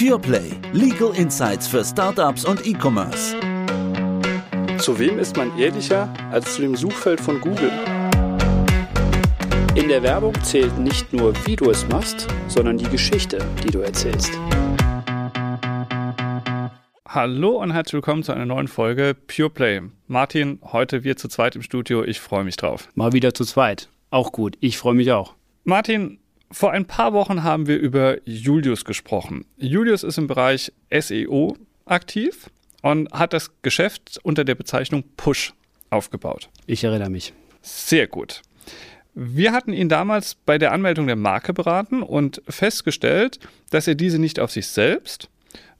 PurePlay. Legal Insights für Startups und E-Commerce. Zu wem ist man ehrlicher als zu dem Suchfeld von Google? In der Werbung zählt nicht nur, wie du es machst, sondern die Geschichte, die du erzählst. Hallo und herzlich willkommen zu einer neuen Folge PurePlay. Martin, heute wir zu zweit im Studio. Ich freue mich drauf. Mal wieder zu zweit. Auch gut. Ich freue mich auch. Martin, vor ein paar Wochen haben wir über Julius gesprochen. Julius ist im Bereich SEO aktiv und hat das Geschäft unter der Bezeichnung Push aufgebaut. Ich erinnere mich. Sehr gut. Wir hatten ihn damals bei der Anmeldung der Marke beraten und festgestellt, dass er diese nicht auf sich selbst,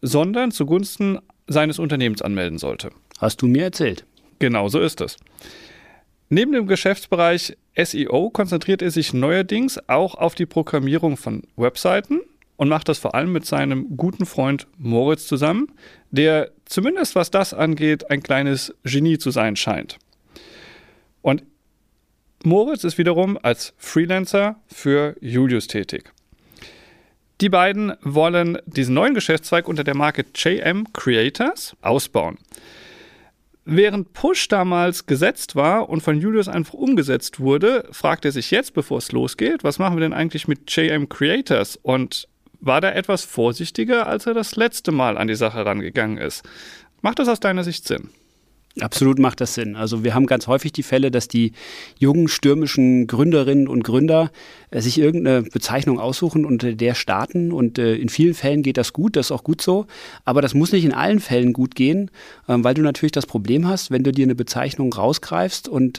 sondern zugunsten seines Unternehmens anmelden sollte. Hast du mir erzählt? Genau so ist es. Neben dem Geschäftsbereich SEO konzentriert er sich neuerdings auch auf die Programmierung von Webseiten und macht das vor allem mit seinem guten Freund Moritz zusammen, der zumindest was das angeht ein kleines Genie zu sein scheint. Und Moritz ist wiederum als Freelancer für Julius tätig. Die beiden wollen diesen neuen Geschäftszweig unter der Marke JM Creators ausbauen. Während Push damals gesetzt war und von Julius einfach umgesetzt wurde, fragt er sich jetzt, bevor es losgeht, was machen wir denn eigentlich mit JM Creators? Und war da etwas vorsichtiger, als er das letzte Mal an die Sache rangegangen ist? Macht das aus deiner Sicht Sinn? Absolut macht das Sinn. Also wir haben ganz häufig die Fälle, dass die jungen stürmischen Gründerinnen und Gründer äh, sich irgendeine Bezeichnung aussuchen und äh, der starten. Und äh, in vielen Fällen geht das gut, das ist auch gut so. Aber das muss nicht in allen Fällen gut gehen, ähm, weil du natürlich das Problem hast, wenn du dir eine Bezeichnung rausgreifst und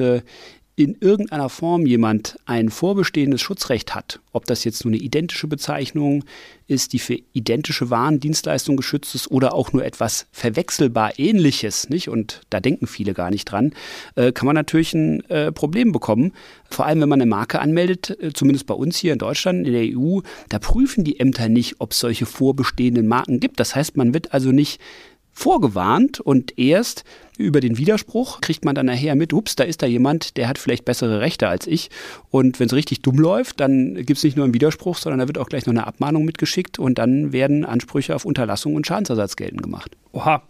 in irgendeiner Form jemand ein vorbestehendes Schutzrecht hat, ob das jetzt nur eine identische Bezeichnung ist, die für identische Waren, Dienstleistungen geschützt ist oder auch nur etwas verwechselbar ähnliches, nicht? Und da denken viele gar nicht dran, äh, kann man natürlich ein äh, Problem bekommen. Vor allem, wenn man eine Marke anmeldet, äh, zumindest bei uns hier in Deutschland, in der EU, da prüfen die Ämter nicht, ob es solche vorbestehenden Marken gibt. Das heißt, man wird also nicht vorgewarnt und erst über den Widerspruch kriegt man dann nachher mit, ups, da ist da jemand, der hat vielleicht bessere Rechte als ich. Und wenn es richtig dumm läuft, dann gibt es nicht nur einen Widerspruch, sondern da wird auch gleich noch eine Abmahnung mitgeschickt und dann werden Ansprüche auf Unterlassung und Schadensersatz geltend gemacht. Oha,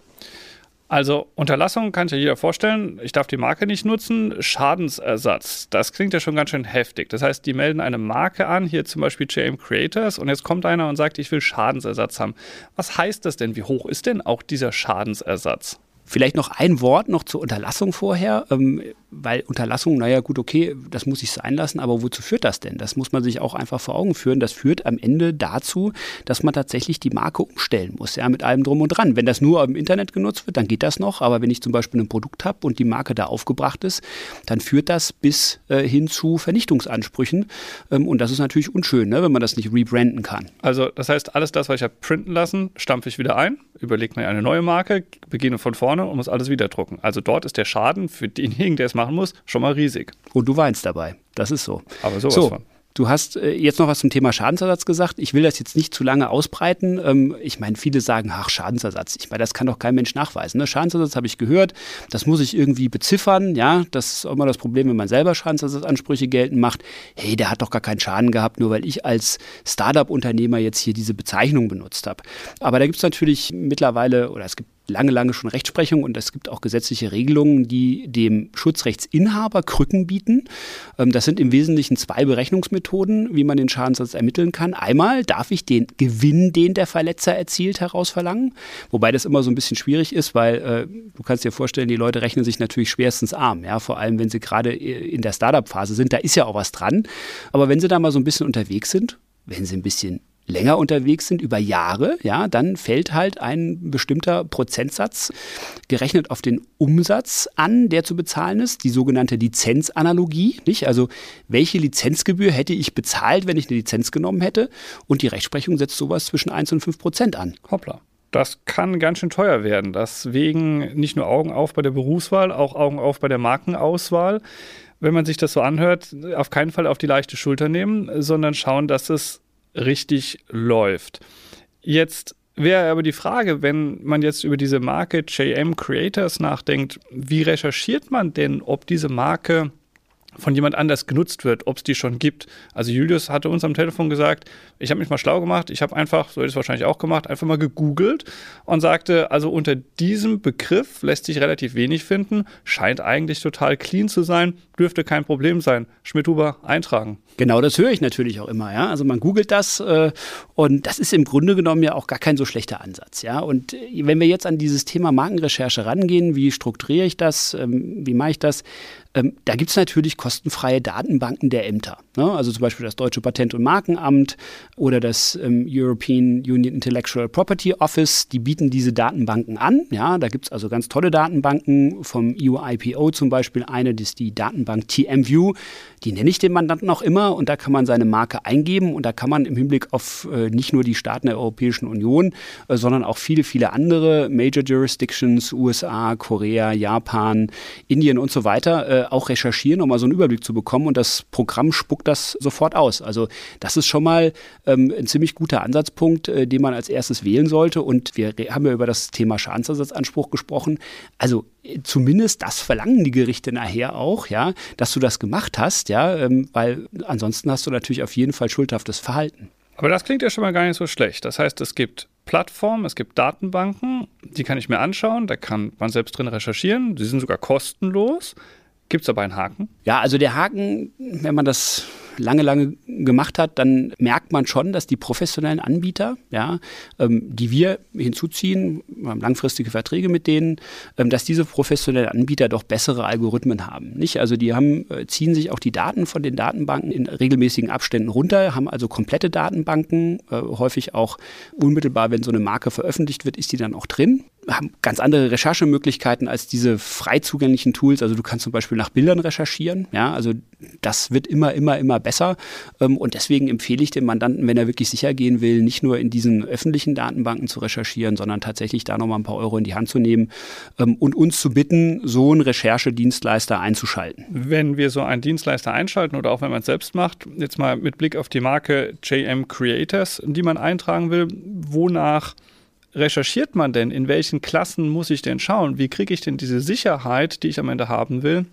also Unterlassung kann sich ja jeder vorstellen. Ich darf die Marke nicht nutzen. Schadensersatz, das klingt ja schon ganz schön heftig. Das heißt, die melden eine Marke an, hier zum Beispiel JM Creators, und jetzt kommt einer und sagt, ich will Schadensersatz haben. Was heißt das denn? Wie hoch ist denn auch dieser Schadensersatz? Vielleicht noch ein Wort noch zur Unterlassung vorher, ähm, weil Unterlassung, naja gut, okay, das muss ich sein lassen, aber wozu führt das denn? Das muss man sich auch einfach vor Augen führen. Das führt am Ende dazu, dass man tatsächlich die Marke umstellen muss, ja, mit allem drum und dran. Wenn das nur im Internet genutzt wird, dann geht das noch, aber wenn ich zum Beispiel ein Produkt habe und die Marke da aufgebracht ist, dann führt das bis äh, hin zu Vernichtungsansprüchen ähm, und das ist natürlich unschön, ne, wenn man das nicht rebranden kann. Also das heißt, alles das, was ich habe printen lassen, stampfe ich wieder ein, überlege mir eine neue Marke, beginne von vorne und muss alles wieder drucken. Also dort ist der Schaden für denjenigen, der es machen muss, schon mal riesig. Und du weinst dabei. Das ist so. Aber sowas so. von. Du hast äh, jetzt noch was zum Thema Schadensersatz gesagt. Ich will das jetzt nicht zu lange ausbreiten. Ähm, ich meine, viele sagen, ach, Schadensersatz. Ich meine, das kann doch kein Mensch nachweisen. Ne? Schadensersatz habe ich gehört. Das muss ich irgendwie beziffern. Ja, das ist auch immer das Problem, wenn man selber Schadensersatzansprüche geltend macht. Hey, der hat doch gar keinen Schaden gehabt, nur weil ich als Startup-Unternehmer jetzt hier diese Bezeichnung benutzt habe. Aber da gibt es natürlich mittlerweile, oder es gibt lange, lange schon Rechtsprechung und es gibt auch gesetzliche Regelungen, die dem Schutzrechtsinhaber Krücken bieten. Ähm, das sind im Wesentlichen zwei Berechnungsmethoden, wie man den Schadenssatz ermitteln kann. Einmal darf ich den Gewinn, den der Verletzer erzielt, herausverlangen, wobei das immer so ein bisschen schwierig ist, weil äh, du kannst dir vorstellen, die Leute rechnen sich natürlich schwerstens arm, ja, vor allem wenn sie gerade äh, in der Startup-Phase sind, da ist ja auch was dran. Aber wenn sie da mal so ein bisschen unterwegs sind, wenn sie ein bisschen länger unterwegs sind, über Jahre, ja, dann fällt halt ein bestimmter Prozentsatz gerechnet auf den Umsatz an, der zu bezahlen ist, die sogenannte Lizenzanalogie, nicht? Also, welche Lizenzgebühr hätte ich bezahlt, wenn ich eine Lizenz genommen hätte? Und die Rechtsprechung setzt sowas zwischen 1 und 5 Prozent an. Hoppla. Das kann ganz schön teuer werden. Deswegen nicht nur Augen auf bei der Berufswahl, auch Augen auf bei der Markenauswahl. Wenn man sich das so anhört, auf keinen Fall auf die leichte Schulter nehmen, sondern schauen, dass es richtig läuft. Jetzt wäre aber die Frage, wenn man jetzt über diese Marke JM Creators nachdenkt, wie recherchiert man denn, ob diese Marke von jemand anders genutzt wird, ob es die schon gibt. Also Julius hatte uns am Telefon gesagt, ich habe mich mal schlau gemacht, ich habe einfach, so hätte ich es wahrscheinlich auch gemacht, einfach mal gegoogelt und sagte, also unter diesem Begriff lässt sich relativ wenig finden, scheint eigentlich total clean zu sein, dürfte kein Problem sein. Schmidhuber eintragen. Genau, das höre ich natürlich auch immer, ja. Also man googelt das äh, und das ist im Grunde genommen ja auch gar kein so schlechter Ansatz, ja. Und wenn wir jetzt an dieses Thema Markenrecherche rangehen, wie strukturiere ich das, ähm, wie mache ich das, ähm, da gibt es natürlich kostenfreie Datenbanken der Ämter. Ne? Also zum Beispiel das Deutsche Patent- und Markenamt oder das ähm, European Union Intellectual Property Office, die bieten diese Datenbanken an. Ja, da gibt es also ganz tolle Datenbanken vom EU-IPO zum Beispiel. Eine das ist die Datenbank TMView. Die nenne ich den Mandanten auch immer und da kann man seine Marke eingeben und da kann man im Hinblick auf äh, nicht nur die Staaten der Europäischen Union, äh, sondern auch viele, viele andere Major Jurisdictions, USA, Korea, Japan, Indien und so weiter äh, auch recherchieren, um mal so einen Überblick zu bekommen und das Programm spuckt das sofort aus. Also das ist schon mal ähm, ein ziemlich guter Ansatzpunkt, äh, den man als erstes wählen sollte und wir haben ja über das Thema Schadensersatzanspruch gesprochen. Also zumindest das verlangen die Gerichte nachher auch, ja, dass du das gemacht hast, ja, ähm, weil ansonsten hast du natürlich auf jeden Fall schuldhaftes Verhalten. Aber das klingt ja schon mal gar nicht so schlecht. Das heißt, es gibt Plattformen, es gibt Datenbanken, die kann ich mir anschauen, da kann man selbst drin recherchieren, die sind sogar kostenlos. Gibt es dabei einen Haken? Ja, also der Haken, wenn man das lange, lange gemacht hat, dann merkt man schon, dass die professionellen Anbieter, ja, ähm, die wir hinzuziehen, wir haben langfristige Verträge mit denen, ähm, dass diese professionellen Anbieter doch bessere Algorithmen haben. Nicht? Also die haben, äh, ziehen sich auch die Daten von den Datenbanken in regelmäßigen Abständen runter, haben also komplette Datenbanken, äh, häufig auch unmittelbar, wenn so eine Marke veröffentlicht wird, ist die dann auch drin haben ganz andere Recherchemöglichkeiten als diese frei zugänglichen Tools. Also du kannst zum Beispiel nach Bildern recherchieren. Ja, also das wird immer, immer, immer besser. Ähm, und deswegen empfehle ich dem Mandanten, wenn er wirklich sicher gehen will, nicht nur in diesen öffentlichen Datenbanken zu recherchieren, sondern tatsächlich da nochmal ein paar Euro in die Hand zu nehmen ähm, und uns zu bitten, so einen Recherchedienstleister einzuschalten. Wenn wir so einen Dienstleister einschalten oder auch wenn man es selbst macht, jetzt mal mit Blick auf die Marke JM Creators, die man eintragen will, wonach recherchiert man denn? In welchen Klassen muss ich denn schauen? Wie kriege ich denn diese Sicherheit, die ich am Ende haben will?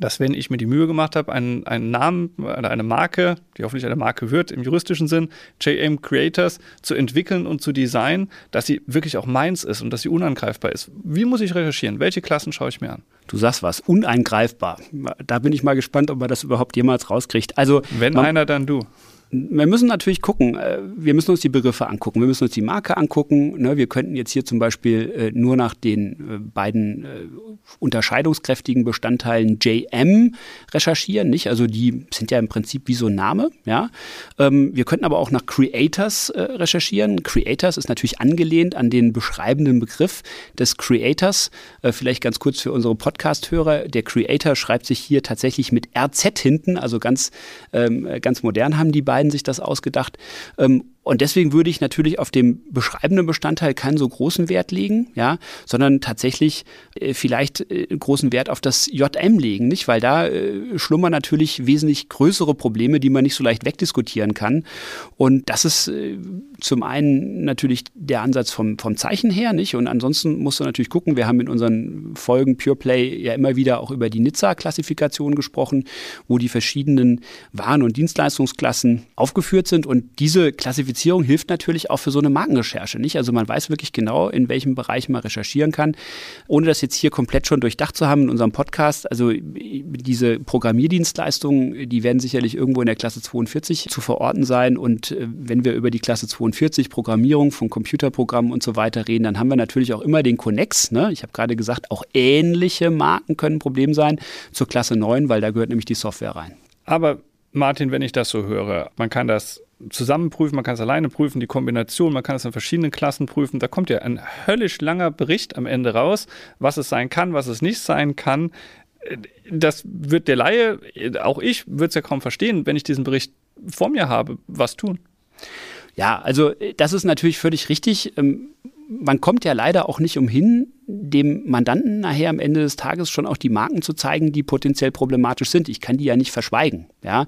dass wenn ich mir die Mühe gemacht habe, einen, einen Namen oder eine Marke, die hoffentlich eine Marke wird im juristischen Sinn, JM Creators zu entwickeln und zu designen, dass sie wirklich auch meins ist und dass sie unangreifbar ist. Wie muss ich recherchieren? Welche Klassen schaue ich mir an? Du sagst was, uneingreifbar. Da bin ich mal gespannt, ob man das überhaupt jemals rauskriegt. Also, wenn man, einer, dann du wir müssen natürlich gucken, äh, wir müssen uns die Begriffe angucken, wir müssen uns die Marke angucken. Ne? Wir könnten jetzt hier zum Beispiel äh, nur nach den äh, beiden unterscheidungskräftigen Bestandteilen JM recherchieren, nicht? Also die sind ja im Prinzip wie so ein Name, ja. Ähm, wir könnten aber auch nach Creators recherchieren. Creators ist natürlich angelehnt an den beschreibenden Begriff des Creators. Vielleicht ganz kurz für unsere Podcast-Hörer. Der Creator schreibt sich hier tatsächlich mit RZ hinten, also ganz, ähm, ganz modern haben die beiden beiden sich das ausgedacht. Ähm, und deswegen würde ich natürlich auf dem beschreibenden Bestandteil keinen so großen Wert legen, ja, sondern tatsächlich äh, vielleicht äh, großen Wert auf das JM legen, nicht? Weil da äh, schlummern natürlich wesentlich größere Probleme, die man nicht so leicht wegdiskutieren kann. Und das ist äh, zum einen natürlich der Ansatz vom, vom Zeichen her, nicht? Und ansonsten musst du natürlich gucken, wir haben in unseren Folgen Pure Play ja immer wieder auch über die Nizza-Klassifikation gesprochen, wo die verschiedenen Waren- und Dienstleistungsklassen aufgeführt sind. Und diese Klassifizierung Qualifizierung hilft natürlich auch für so eine Markenrecherche, nicht? Also man weiß wirklich genau, in welchem Bereich man recherchieren kann, ohne das jetzt hier komplett schon durchdacht zu haben in unserem Podcast. Also diese Programmierdienstleistungen, die werden sicherlich irgendwo in der Klasse 42 zu verorten sein. Und äh, wenn wir über die Klasse 42 Programmierung von Computerprogrammen und so weiter reden, dann haben wir natürlich auch immer den Connex. Ne? Ich habe gerade gesagt, auch ähnliche Marken können ein Problem sein zur Klasse 9, weil da gehört nämlich die Software rein. Aber Martin, wenn ich das so höre, man kann das zusammen prüfen, man kann es alleine prüfen, die Kombination, man kann es in verschiedenen Klassen prüfen. Da kommt ja ein höllisch langer Bericht am Ende raus, was es sein kann, was es nicht sein kann. Das wird der Laie, auch ich, wird es ja kaum verstehen, wenn ich diesen Bericht vor mir habe. Was tun? Ja, also das ist natürlich völlig richtig. Man kommt ja leider auch nicht umhin, dem Mandanten nachher am Ende des Tages schon auch die Marken zu zeigen, die potenziell problematisch sind. Ich kann die ja nicht verschweigen. Ja,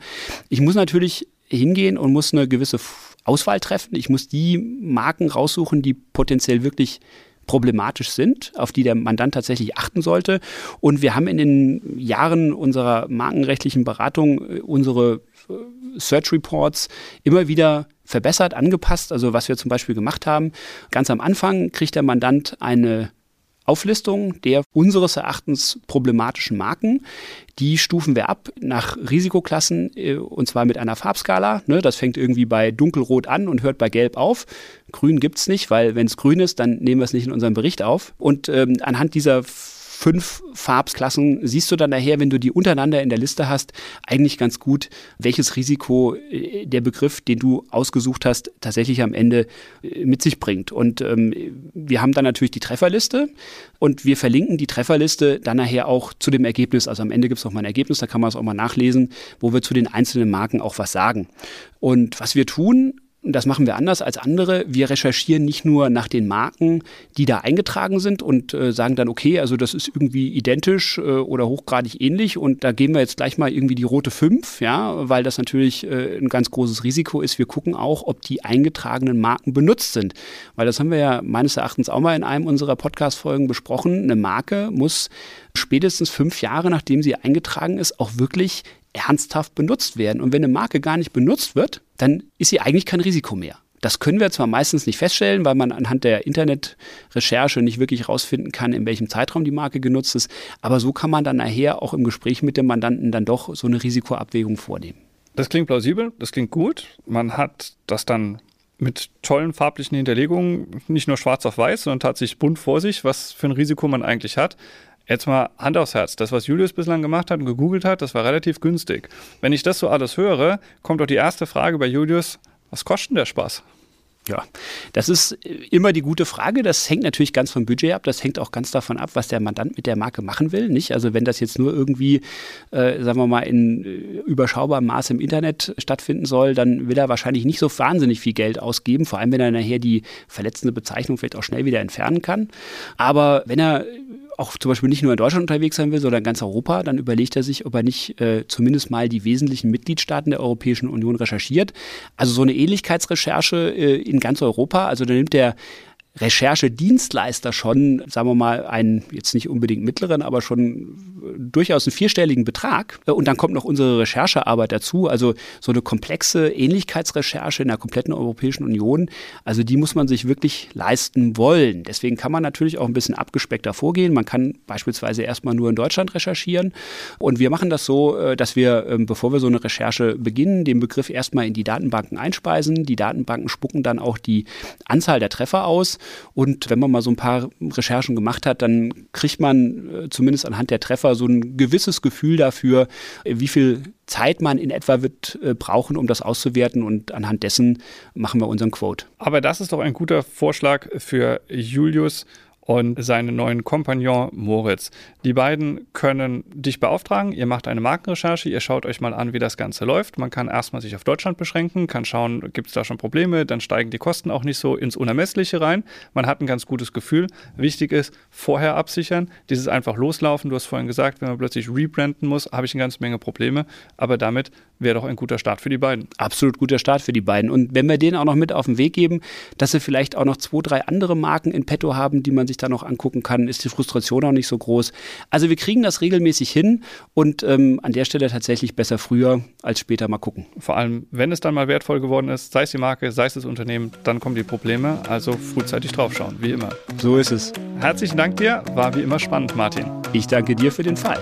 ich muss natürlich hingehen und muss eine gewisse Auswahl treffen. Ich muss die Marken raussuchen, die potenziell wirklich problematisch sind, auf die der Mandant tatsächlich achten sollte. Und wir haben in den Jahren unserer markenrechtlichen Beratung äh, unsere äh, Search Reports immer wieder verbessert, angepasst. Also was wir zum Beispiel gemacht haben, ganz am Anfang kriegt der Mandant eine Auflistung der unseres Erachtens problematischen Marken. Die stufen wir ab nach Risikoklassen äh, und zwar mit einer Farbskala. Ne, das fängt irgendwie bei dunkelrot an und hört bei gelb auf. Grün gibt es nicht, weil wenn es grün ist, dann nehmen wir es nicht in unserem Bericht auf. Und ähm, anhand dieser fünf Farbsklassen siehst du dann daher, wenn du die untereinander in der Liste hast, eigentlich ganz gut, welches Risiko äh, der Begriff, den du ausgesucht hast, tatsächlich am Ende äh, mit sich bringt. Und ähm, wir haben dann natürlich die Trefferliste und wir verlinken die Trefferliste dann nachher auch zu dem Ergebnis. Also am Ende gibt es noch mal ein Ergebnis, da kann man es auch mal nachlesen, wo wir zu den einzelnen Marken auch was sagen. Und was wir tun, das machen wir anders als andere. Wir recherchieren nicht nur nach den Marken, die da eingetragen sind und äh, sagen dann, okay, also das ist irgendwie identisch äh, oder hochgradig ähnlich und da geben wir jetzt gleich mal irgendwie die rote 5, ja, weil das natürlich äh, ein ganz großes Risiko ist. Wir gucken auch, ob die eingetragenen Marken benutzt sind, weil das haben wir ja meines Erachtens auch mal in einem unserer Podcast-Folgen besprochen. Eine Marke muss spätestens fünf Jahre, nachdem sie eingetragen ist, auch wirklich ernsthaft benutzt werden. Und wenn eine Marke gar nicht benutzt wird, dann ist sie eigentlich kein Risiko mehr. Das können wir zwar meistens nicht feststellen, weil man anhand der Internetrecherche nicht wirklich herausfinden kann, in welchem Zeitraum die Marke genutzt ist, aber so kann man dann nachher auch im Gespräch mit dem Mandanten dann doch so eine Risikoabwägung vornehmen. Das klingt plausibel, das klingt gut. Man hat das dann mit tollen farblichen Hinterlegungen, nicht nur schwarz auf weiß, sondern tatsächlich bunt vor sich, was für ein Risiko man eigentlich hat. Jetzt mal Hand aufs Herz. Das, was Julius bislang gemacht hat und gegoogelt hat, das war relativ günstig. Wenn ich das so alles höre, kommt doch die erste Frage bei Julius, was kostet denn der Spaß? Ja, das ist immer die gute Frage. Das hängt natürlich ganz vom Budget ab. Das hängt auch ganz davon ab, was der Mandant mit der Marke machen will. Nicht? Also wenn das jetzt nur irgendwie, äh, sagen wir mal, in äh, überschaubarem Maße im Internet stattfinden soll, dann will er wahrscheinlich nicht so wahnsinnig viel Geld ausgeben. Vor allem, wenn er nachher die verletzende Bezeichnung vielleicht auch schnell wieder entfernen kann. Aber wenn er auch zum Beispiel nicht nur in Deutschland unterwegs sein will, sondern ganz Europa, dann überlegt er sich, ob er nicht äh, zumindest mal die wesentlichen Mitgliedstaaten der Europäischen Union recherchiert. Also so eine Ähnlichkeitsrecherche äh, in ganz Europa. Also da nimmt er Recherchedienstleister schon, sagen wir mal, einen jetzt nicht unbedingt mittleren, aber schon durchaus einen vierstelligen Betrag. Und dann kommt noch unsere Recherchearbeit dazu, also so eine komplexe Ähnlichkeitsrecherche in der kompletten Europäischen Union. Also die muss man sich wirklich leisten wollen. Deswegen kann man natürlich auch ein bisschen abgespeckter vorgehen. Man kann beispielsweise erstmal nur in Deutschland recherchieren. Und wir machen das so, äh, dass wir, ähm, bevor wir so eine Recherche beginnen, den Begriff erstmal in die Datenbanken einspeisen. Die Datenbanken spucken dann auch die Anzahl der Treffer aus. Und wenn man mal so ein paar Recherchen gemacht hat, dann kriegt man äh, zumindest anhand der Treffer so ein gewisses Gefühl dafür, wie viel Zeit man in etwa wird äh, brauchen, um das auszuwerten. Und anhand dessen machen wir unseren Quote. Aber das ist doch ein guter Vorschlag für Julius und seinen neuen Kompagnon Moritz. Die beiden können dich beauftragen, ihr macht eine Markenrecherche, ihr schaut euch mal an, wie das Ganze läuft. Man kann erstmal sich auf Deutschland beschränken, kann schauen, gibt es da schon Probleme, dann steigen die Kosten auch nicht so ins Unermessliche rein. Man hat ein ganz gutes Gefühl. Wichtig ist, vorher absichern, dieses einfach loslaufen. Du hast vorhin gesagt, wenn man plötzlich rebranden muss, habe ich eine ganze Menge Probleme, aber damit wäre doch ein guter Start für die beiden. Absolut guter Start für die beiden. Und wenn wir denen auch noch mit auf den Weg geben, dass sie vielleicht auch noch zwei, drei andere Marken in petto haben, die man sich da noch angucken kann, ist die Frustration auch nicht so groß. Also wir kriegen das regelmäßig hin und ähm, an der Stelle tatsächlich besser früher als später mal gucken. Vor allem, wenn es dann mal wertvoll geworden ist, sei es die Marke, sei es das Unternehmen, dann kommen die Probleme. Also frühzeitig draufschauen, wie immer. So ist es. Herzlichen Dank dir, war wie immer spannend, Martin. Ich danke dir für den Fall.